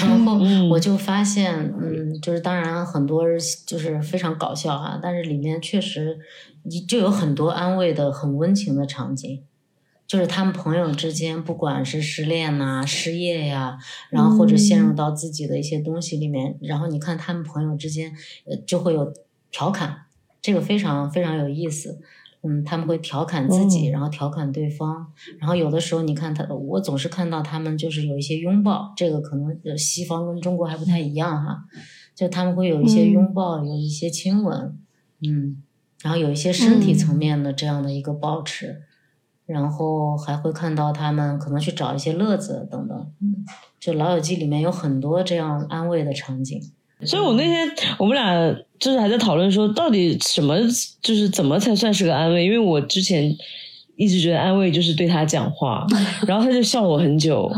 然后我就发现，嗯，就是当然很多就是非常搞笑哈，但是里面确实就有很多安慰的、很温情的场景。就是他们朋友之间，不管是失恋呐、失业呀，然后或者陷入到自己的一些东西里面，然后你看他们朋友之间，呃，就会有调侃，这个非常非常有意思。嗯，他们会调侃自己，然后调侃对方，然后有的时候你看他，我总是看到他们就是有一些拥抱，这个可能西方跟中国还不太一样哈，就他们会有一些拥抱，有一些亲吻，嗯，然后有一些身体层面的这样的一个保持。然后还会看到他们可能去找一些乐子等等，就《老友记》里面有很多这样安慰的场景。所以我那天我们俩就是还在讨论说，到底什么就是怎么才算是个安慰？因为我之前一直觉得安慰就是对他讲话，然后他就笑我很久。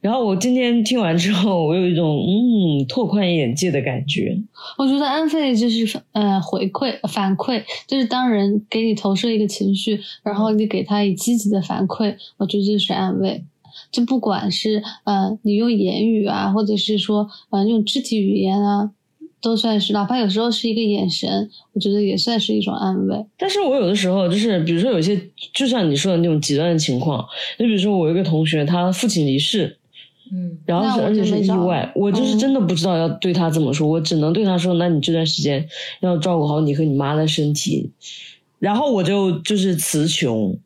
然后我今天听完之后，我有一种嗯拓宽眼界的感觉。我觉得安慰就是呃回馈反馈，就是当人给你投射一个情绪，然后你给他以积极的反馈，我觉得这是安慰。就不管是呃你用言语啊，或者是说呃用肢体语言啊，都算是，哪怕有时候是一个眼神，我觉得也算是一种安慰。但是我有的时候就是，比如说有些就像你说的那种极端的情况，就比如说我有一个同学，他父亲离世。嗯，然后是而且是意外，我就是真的不知道要对他怎么说，我只能对他说：“那你这段时间要照顾好你和你妈的身体。”然后我就就是词穷。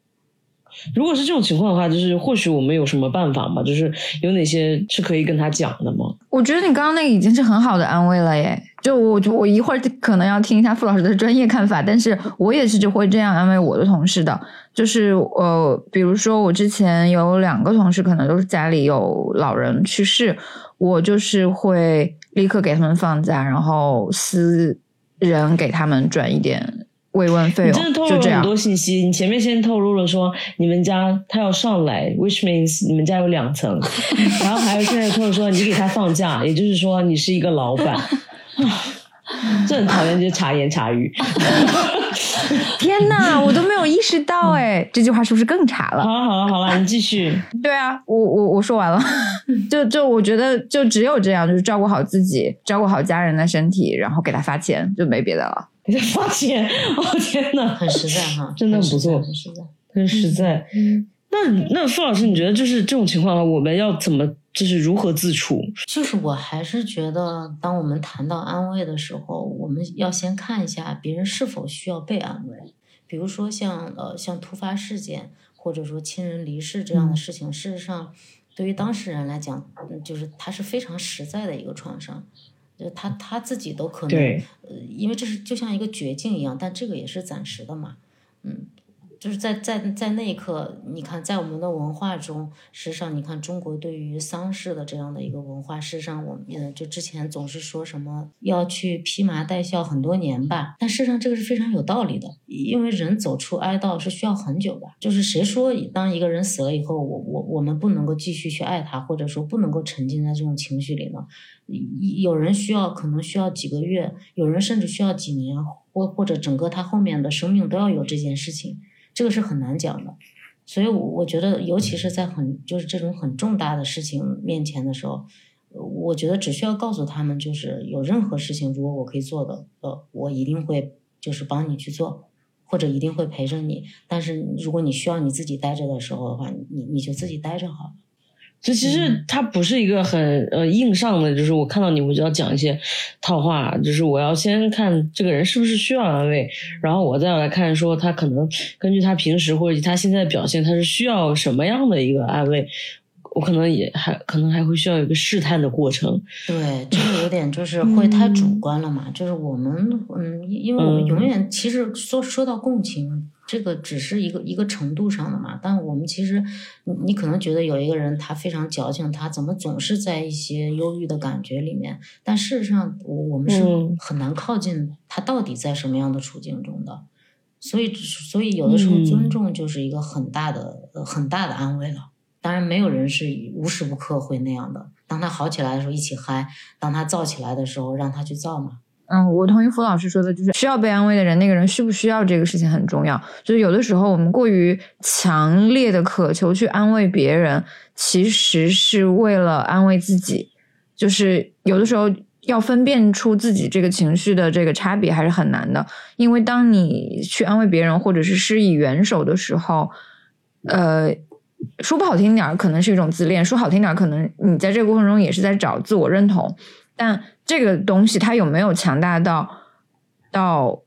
如果是这种情况的话，就是或许我们有什么办法吗？就是有哪些是可以跟他讲的吗？我觉得你刚刚那个已经是很好的安慰了耶。就我，我一会儿可能要听一下傅老师的专业看法，但是我也是就会这样安慰我的同事的。就是呃，比如说我之前有两个同事，可能都是家里有老人去世，我就是会立刻给他们放假，然后私人给他们转一点慰问费用。真的透露很多信息。你前面先透露了说你们家他要上来，which means 你们家有两层，然后还有现在透露说你给他放假，也就是说你是一个老板。这很讨厌，就是茶言茶语。天哪，我都没有意识到哎，这句话是不是更茶了？好了好了好了，你继续。对啊，我我我说完了。就就我觉得，就只有这样，就是照顾好自己，照顾好家人的身体，然后给他发钱，就没别的了。给他发钱，我天哪，很实在哈，真的不错，很实在，很实在。嗯，那那傅老师，你觉得就是这种情况，我们要怎么？就是如何自处？就是我还是觉得，当我们谈到安慰的时候，我们要先看一下别人是否需要被安慰。比如说像呃像突发事件，或者说亲人离世这样的事情，事实上对于当事人来讲，就是他是非常实在的一个创伤，就他他自己都可能，呃，因为这是就像一个绝境一样，但这个也是暂时的嘛，嗯。就是在在在那一刻，你看，在我们的文化中，实际上，你看中国对于丧事的这样的一个文化，事实上，我们就之前总是说什么要去披麻戴孝很多年吧，但事实上这个是非常有道理的，因为人走出哀悼是需要很久的。就是谁说当一个人死了以后，我我我们不能够继续去爱他，或者说不能够沉浸在这种情绪里呢？有人需要可能需要几个月，有人甚至需要几年，或或者整个他后面的生命都要有这件事情。这个是很难讲的，所以，我觉得，尤其是在很就是这种很重大的事情面前的时候，我觉得只需要告诉他们，就是有任何事情，如果我可以做的，呃，我一定会就是帮你去做，或者一定会陪着你。但是，如果你需要你自己待着的时候的话，你你就自己待着好了。这其实它不是一个很呃硬上的，就是我看到你我就要讲一些套话，就是我要先看这个人是不是需要安慰，然后我再来看说他可能根据他平时或者他现在的表现，他是需要什么样的一个安慰。我可能也还可能还会需要一个试探的过程。对，这个有点就是 会太主观了嘛。就是我们嗯，因为我们永远其实说说到共情，这个只是一个一个程度上的嘛。但我们其实你你可能觉得有一个人他非常矫情，他怎么总是在一些忧郁的感觉里面？但事实上，我我们是很难靠近他到底在什么样的处境中的。所以所以有的时候尊重就是一个很大的很大的安慰了。当然，没有人是无时无刻会那样的。当他好起来的时候，一起嗨；当他燥起来的时候，让他去燥嘛。嗯，我同意付老师说的，就是需要被安慰的人，那个人需不需要这个事情很重要。就是有的时候，我们过于强烈的渴求去安慰别人，其实是为了安慰自己。就是有的时候要分辨出自己这个情绪的这个差别还是很难的，因为当你去安慰别人或者是施以援手的时候，呃。说不好听点儿，可能是一种自恋；说好听点儿，可能你在这个过程中也是在找自我认同。但这个东西它有没有强大到到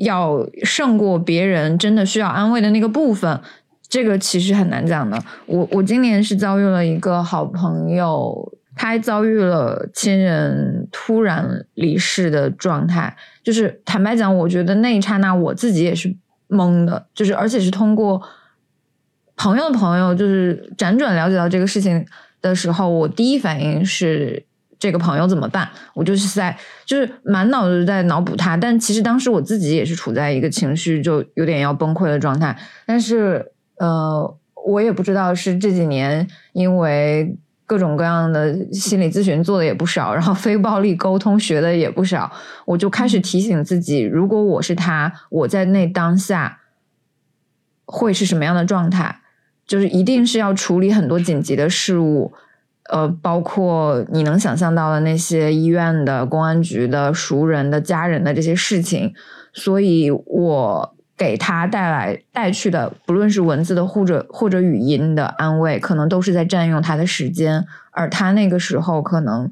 要胜过别人真的需要安慰的那个部分？这个其实很难讲的。我我今年是遭遇了一个好朋友，他遭遇了亲人突然离世的状态。就是坦白讲，我觉得那一刹那我自己也是懵的，就是而且是通过。朋友的朋友就是辗转了解到这个事情的时候，我第一反应是这个朋友怎么办？我就是在就是满脑子在脑补他，但其实当时我自己也是处在一个情绪就有点要崩溃的状态。但是呃，我也不知道是这几年因为各种各样的心理咨询做的也不少，然后非暴力沟通学的也不少，我就开始提醒自己，如果我是他，我在那当下会是什么样的状态？就是一定是要处理很多紧急的事务，呃，包括你能想象到的那些医院的、公安局的、熟人的、家人的这些事情，所以我给他带来带去的，不论是文字的或者或者语音的安慰，可能都是在占用他的时间，而他那个时候可能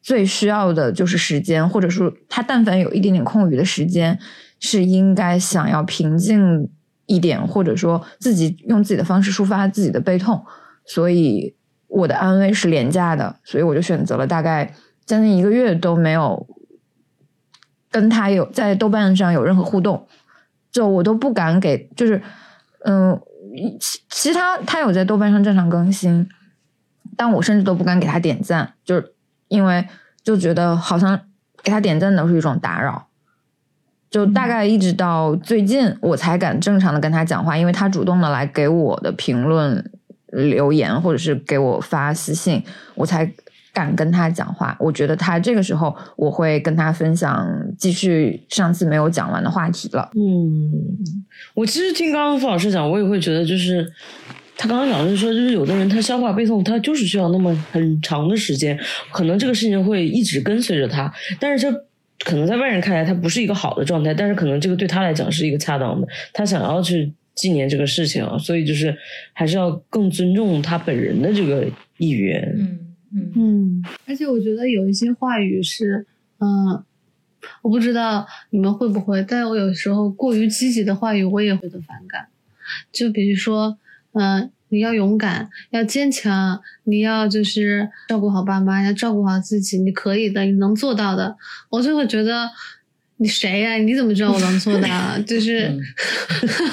最需要的就是时间，或者说他但凡有一点点空余的时间，是应该想要平静。一点，或者说自己用自己的方式抒发自己的悲痛，所以我的安慰是廉价的，所以我就选择了大概将近一个月都没有跟他有在豆瓣上有任何互动，就我都不敢给，就是嗯，其其他他有在豆瓣上正常更新，但我甚至都不敢给他点赞，就是因为就觉得好像给他点赞都是一种打扰。就大概一直到最近，我才敢正常的跟他讲话，因为他主动的来给我的评论留言，或者是给我发私信，我才敢跟他讲话。我觉得他这个时候，我会跟他分享继续上次没有讲完的话题了。嗯，我其实听刚刚付老师讲，我也会觉得，就是他刚刚讲的是说，就是有的人他消化背诵，他就是需要那么很长的时间，可能这个事情会一直跟随着他，但是这。可能在外人看来，他不是一个好的状态，但是可能这个对他来讲是一个恰当的。他想要去纪念这个事情，所以就是还是要更尊重他本人的这个意愿。嗯嗯嗯。而且我觉得有一些话语是，嗯，我不知道你们会不会，但我有时候过于积极的话语，我也会的反感。就比如说，嗯。你要勇敢，要坚强，你要就是照顾好爸妈，要照顾好自己，你可以的，你能做到的。我就会觉得，你谁呀？你怎么知道我能做到？就是，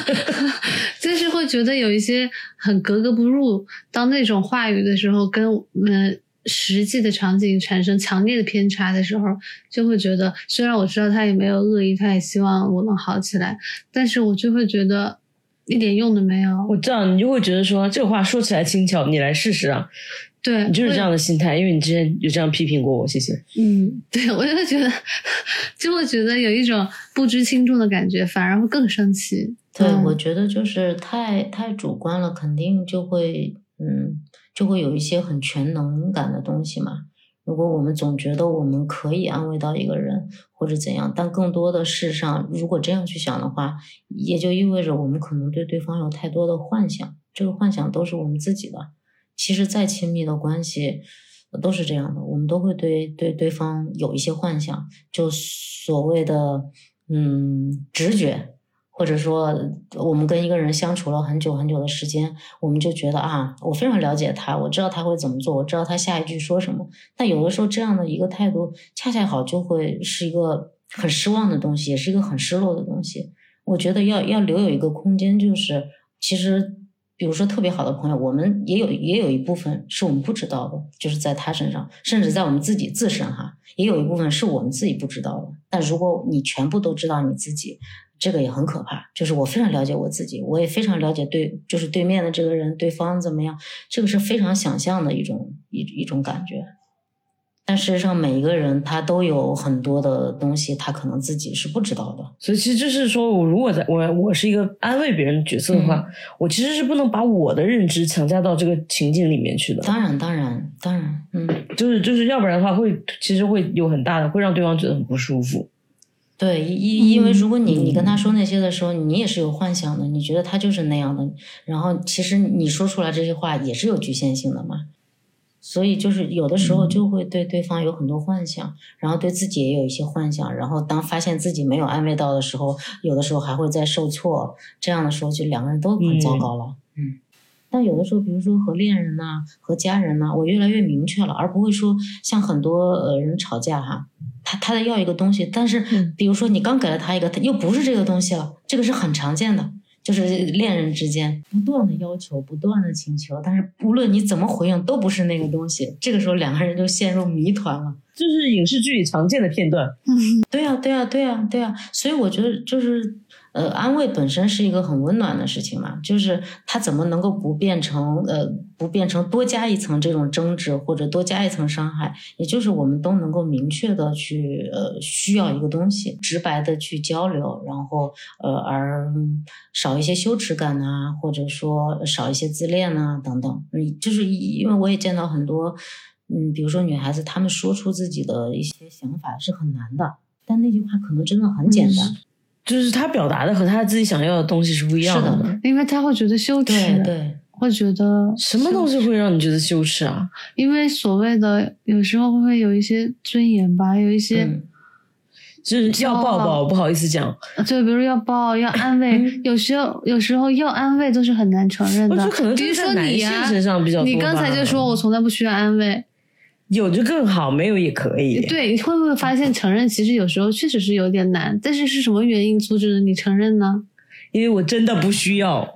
就是会觉得有一些很格格不入。当那种话语的时候，跟嗯实际的场景产生强烈的偏差的时候，就会觉得，虽然我知道他也没有恶意，他也希望我能好起来，但是我就会觉得一点用都没有。我知道你就会觉得说这个话说起来轻巧，你来试试啊。对你就是这样的心态，因为你之前有这样批评过我，谢谢。嗯，对我就会觉得，就会觉得有一种不知轻重的感觉，反而会更生气。对，我觉得就是太太主观了，肯定就会，嗯，就会有一些很全能感的东西嘛。如果我们总觉得我们可以安慰到一个人或者怎样，但更多的事实上，如果这样去想的话，也就意味着我们可能对对方有太多的幻想，这个幻想都是我们自己的。其实再亲密的关系都是这样的，我们都会对对对方有一些幻想，就所谓的嗯直觉，或者说我们跟一个人相处了很久很久的时间，我们就觉得啊，我非常了解他，我知道他会怎么做，我知道他下一句说什么。但有的时候这样的一个态度，恰恰好就会是一个很失望的东西，也是一个很失落的东西。我觉得要要留有一个空间，就是其实。比如说特别好的朋友，我们也有也有一部分是我们不知道的，就是在他身上，甚至在我们自己自身哈，也有一部分是我们自己不知道的。但如果你全部都知道你自己，这个也很可怕。就是我非常了解我自己，我也非常了解对，就是对面的这个人对方怎么样，这个是非常想象的一种一一种感觉。但事实上，每一个人他都有很多的东西，他可能自己是不知道的。所以，其实就是说，我如果在我我是一个安慰别人的角色的话，我其实是不能把我的认知强加到这个情景里面去的。当然，当然，当然，嗯，就是就是要不然的话，会其实会有很大的，会让对方觉得很不舒服。对，因因为如果你你跟他说那些的时候，你也是有幻想的，你觉得他就是那样的，然后其实你说出来这些话也是有局限性的嘛。所以就是有的时候就会对对方有很多幻想，然后对自己也有一些幻想，然后当发现自己没有安慰到的时候，有的时候还会再受挫，这样的时候就两个人都很糟糕了。嗯，但有的时候，比如说和恋人呐，和家人呐，我越来越明确了，而不会说像很多呃人吵架哈，他他在要一个东西，但是比如说你刚给了他一个，他又不是这个东西了，这个是很常见的。就是恋人之间不断的要求，不断的请求，但是无论你怎么回应，都不是那个东西。这个时候两个人就陷入谜团了。这是影视剧里常见的片段。嗯，对呀，对呀，对呀，对呀。所以我觉得就是。呃，安慰本身是一个很温暖的事情嘛，就是它怎么能够不变成呃，不变成多加一层这种争执或者多加一层伤害？也就是我们都能够明确的去呃需要一个东西，直白的去交流，然后呃而少一些羞耻感呐，或者说少一些自恋呐等等。嗯，就是因为我也见到很多，嗯，比如说女孩子她们说出自己的一些想法是很难的，但那句话可能真的很简单。就是他表达的和他自己想要的东西是不一样的，因为他会觉得羞耻，对，会觉得什么东西会让你觉得羞耻啊？因为所谓的有时候会有一些尊严吧，有一些就是要抱抱，不好意思讲，就比如要抱要 安慰，有时候有时候要安慰都是很难承认的，比如说你呀，你刚才就说我从来不需要安慰。有就更好，没有也可以。对，会不会发现承认其实有时候确实是有点难？但是是什么原因阻止了你承认呢？因为我真的不需要，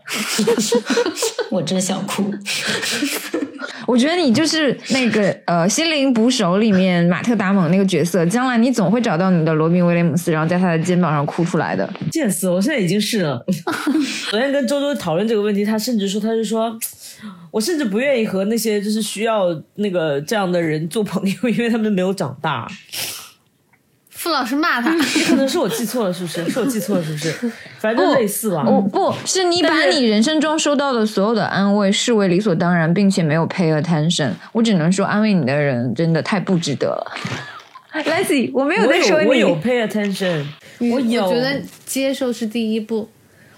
我真想哭。我觉得你就是那个呃，《心灵捕手》里面马特达蒙那个角色，将来你总会找到你的罗宾威廉姆斯，然后在他的肩膀上哭出来的。见死！我现在已经是了。昨天跟周周讨论这个问题，他甚至说，他是说。我甚至不愿意和那些就是需要那个这样的人做朋友，因为他们没有长大。傅老师骂他，可能是我记错了，是不是？是我记错了，是不是？反正类似吧。不，不是你把你人生中收到的所有的安慰视为理所当然，并且没有 pay attention。我只能说，安慰你的人真的太不值得了。Lacy，我没有在说你，我有 pay attention。我有，我觉得接受是第一步。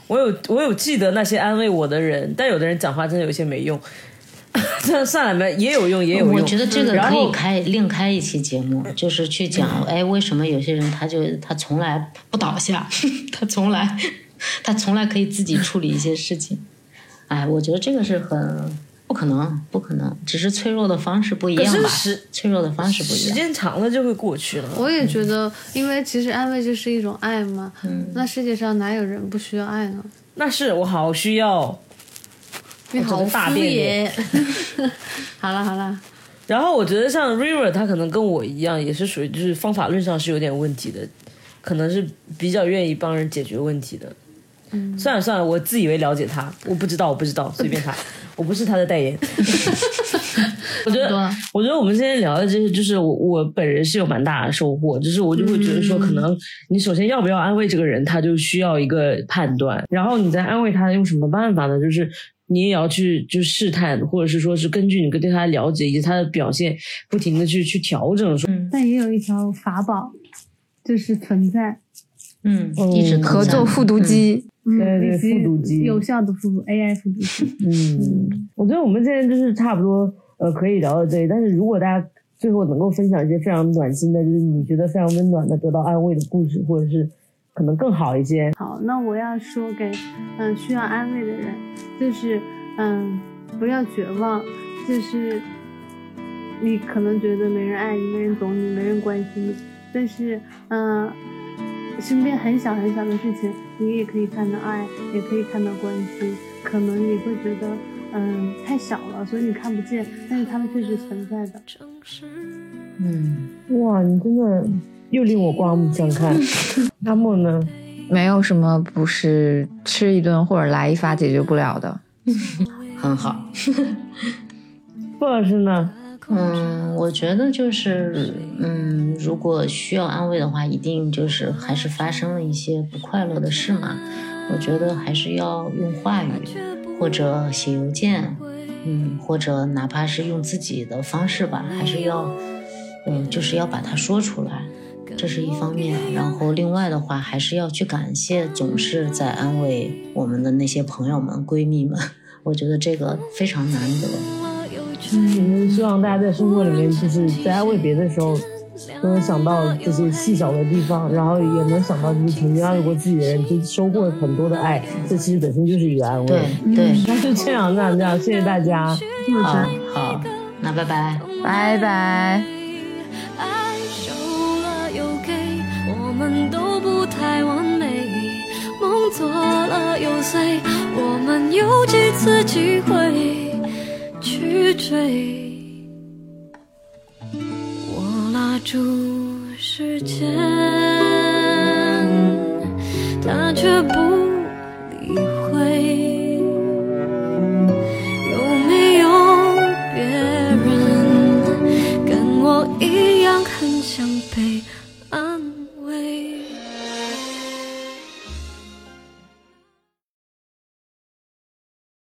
我有我有记得那些安慰我的人，但有的人讲话真的有些没用。算算了没，也有用，也有用。我觉得这个可以开另开一期节目，就是去讲，哎，为什么有些人他就他从来不倒下，他从来他从来可以自己处理一些事情。哎，我觉得这个是很不可能，不可能，只是脆弱的方式不一样吧？脆弱的方式不一样，时间长了就会过去了。我也觉得，因为其实安慰就是一种爱嘛。嗯。那世界上哪有人不需要爱呢？那是我好需要。你好敷衍。好了好了。然后我觉得像 River，他可能跟我一样，也是属于就是方法论上是有点问题的，可能是比较愿意帮人解决问题的。嗯，算了算了，我自以为了解他，我不知道，我不知道，随便他，我不是他的代言。我觉得，我觉得我们今天聊的这些，就是我我本人是有蛮大的收获，就是我就会觉得说，可能你首先要不要安慰这个人，他就需要一个判断，然后你在安慰他用什么办法呢？就是。你也要去就试探，或者是说是根据你对他的了解以及他的表现，不停的去去调整。说，但也有一条法宝，就是存在，嗯，一直合作复读机，对对，复读机，有效的复读 AI 复读机。嗯，我觉得我们现在就是差不多，呃，可以聊到这里。但是如果大家最后能够分享一些非常暖心的，就是你觉得非常温暖的、得到安慰的故事，或者是。可能更好一些。好，那我要说给嗯需要安慰的人，就是嗯不要绝望，就是你可能觉得没人爱你、没人懂你、没人关心你，但是嗯身边很小很小的事情，你也可以看到爱，也可以看到关心。可能你会觉得嗯太小了，所以你看不见，但是他们确实存在的。嗯，哇，你真的。又令我刮目相看。阿莫呢？没有什么不是吃一顿或者来一发解决不了的。很好。傅老师呢？嗯，我觉得就是，嗯，如果需要安慰的话，一定就是还是发生了一些不快乐的事嘛。我觉得还是要用话语，或者写邮件，嗯，或者哪怕是用自己的方式吧，还是要，嗯，就是要把它说出来。这是一方面，然后另外的话，还是要去感谢总是在安慰我们的那些朋友们、闺蜜们。我觉得这个非常难得。嗯，希望大家在生活里面，就是在安慰别的时候，都能想到这些细小的地方，然后也能想到就是曾经安慰过自己的人，就收获很多的爱。这其实本身就是一个安慰。对对，那就这样，这样，这样，谢谢大家。好，好，那拜拜，拜拜。都不太完美，梦做了又碎，我们有几次机会去追？我拉住时间，他却不